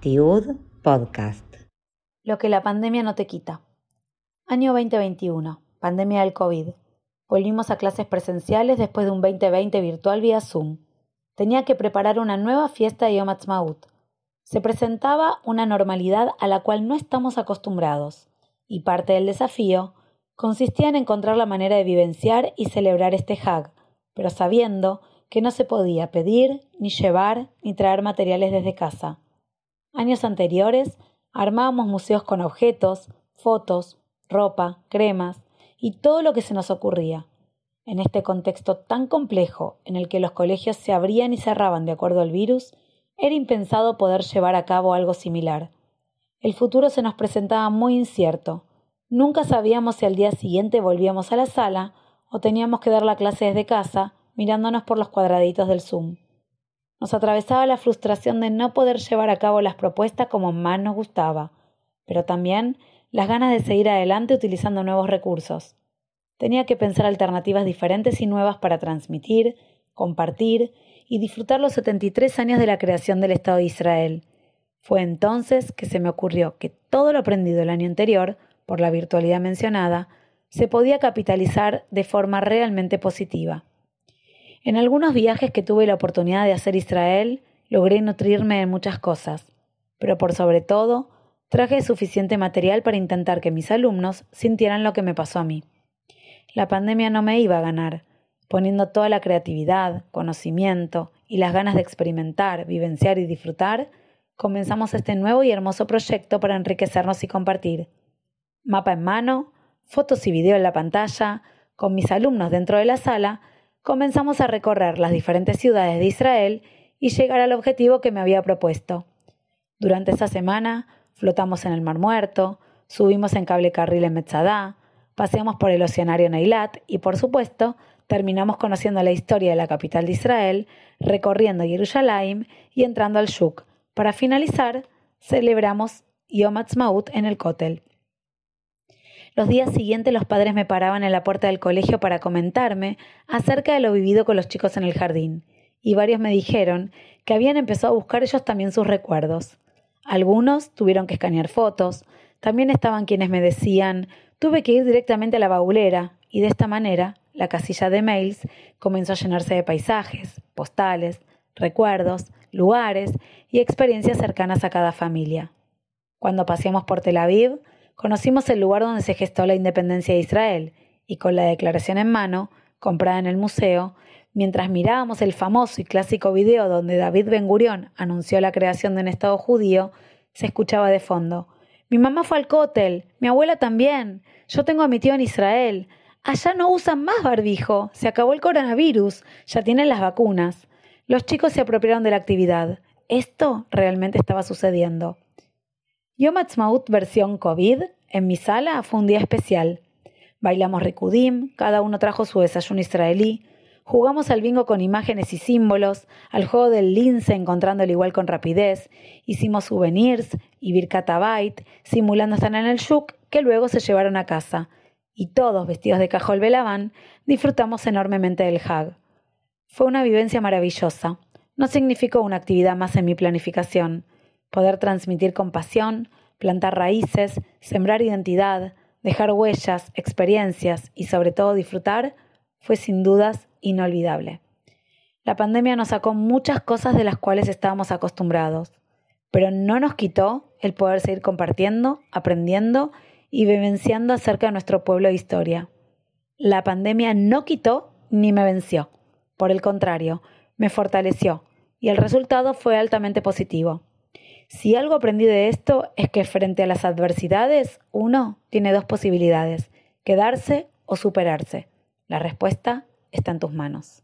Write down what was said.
Tiud Podcast. Lo que la pandemia no te quita. Año 2021, pandemia del COVID. Volvimos a clases presenciales después de un 2020 virtual vía Zoom. Tenía que preparar una nueva fiesta de Yom Ha'atzmaut. Se presentaba una normalidad a la cual no estamos acostumbrados, y parte del desafío consistía en encontrar la manera de vivenciar y celebrar este Hag, pero sabiendo que no se podía pedir, ni llevar, ni traer materiales desde casa. Años anteriores armábamos museos con objetos, fotos, ropa, cremas y todo lo que se nos ocurría. En este contexto tan complejo en el que los colegios se abrían y cerraban de acuerdo al virus, era impensado poder llevar a cabo algo similar. El futuro se nos presentaba muy incierto. Nunca sabíamos si al día siguiente volvíamos a la sala o teníamos que dar la clase desde casa, mirándonos por los cuadraditos del Zoom. Nos atravesaba la frustración de no poder llevar a cabo las propuestas como más nos gustaba, pero también las ganas de seguir adelante utilizando nuevos recursos. Tenía que pensar alternativas diferentes y nuevas para transmitir, compartir y disfrutar los 73 años de la creación del Estado de Israel. Fue entonces que se me ocurrió que todo lo aprendido el año anterior, por la virtualidad mencionada, se podía capitalizar de forma realmente positiva. En algunos viajes que tuve la oportunidad de hacer Israel, logré nutrirme de muchas cosas, pero por sobre todo, traje suficiente material para intentar que mis alumnos sintieran lo que me pasó a mí. La pandemia no me iba a ganar, poniendo toda la creatividad, conocimiento y las ganas de experimentar, vivenciar y disfrutar, comenzamos este nuevo y hermoso proyecto para enriquecernos y compartir. Mapa en mano, fotos y video en la pantalla, con mis alumnos dentro de la sala, comenzamos a recorrer las diferentes ciudades de Israel y llegar al objetivo que me había propuesto. Durante esa semana flotamos en el Mar Muerto, subimos en cable carril en Metzadá, paseamos por el Oceanario Neilat y, por supuesto, terminamos conociendo la historia de la capital de Israel, recorriendo Jerusalén y entrando al Shuk. Para finalizar, celebramos Yom Ha'atzmaut en el Kotel. Los días siguientes los padres me paraban en la puerta del colegio para comentarme acerca de lo vivido con los chicos en el jardín, y varios me dijeron que habían empezado a buscar ellos también sus recuerdos. Algunos tuvieron que escanear fotos, también estaban quienes me decían tuve que ir directamente a la baulera, y de esta manera la casilla de mails comenzó a llenarse de paisajes, postales, recuerdos, lugares y experiencias cercanas a cada familia. Cuando paseamos por Tel Aviv, conocimos el lugar donde se gestó la independencia de Israel y con la declaración en mano, comprada en el museo, mientras mirábamos el famoso y clásico video donde David Ben Gurión anunció la creación de un Estado judío, se escuchaba de fondo. Mi mamá fue al cótel, mi abuela también, yo tengo a mi tío en Israel. Allá no usan más barbijo, se acabó el coronavirus, ya tienen las vacunas. Los chicos se apropiaron de la actividad. Esto realmente estaba sucediendo. Yom Ha'atzmaut versión COVID en mi sala fue un día especial. Bailamos Rikudim, cada uno trajo su desayuno israelí, jugamos al bingo con imágenes y símbolos, al juego del lince encontrándolo igual con rapidez, hicimos souvenirs y birkatabait, simulando estar en el shuk que luego se llevaron a casa, y todos vestidos de cajol belabán disfrutamos enormemente del Hag. Fue una vivencia maravillosa. No significó una actividad más en mi planificación poder transmitir compasión, plantar raíces, sembrar identidad, dejar huellas, experiencias y sobre todo disfrutar, fue sin dudas inolvidable. La pandemia nos sacó muchas cosas de las cuales estábamos acostumbrados, pero no nos quitó el poder seguir compartiendo, aprendiendo y vivenciando acerca de nuestro pueblo e historia. La pandemia no quitó ni me venció. Por el contrario, me fortaleció y el resultado fue altamente positivo. Si algo aprendí de esto es que frente a las adversidades, uno tiene dos posibilidades, quedarse o superarse. La respuesta está en tus manos.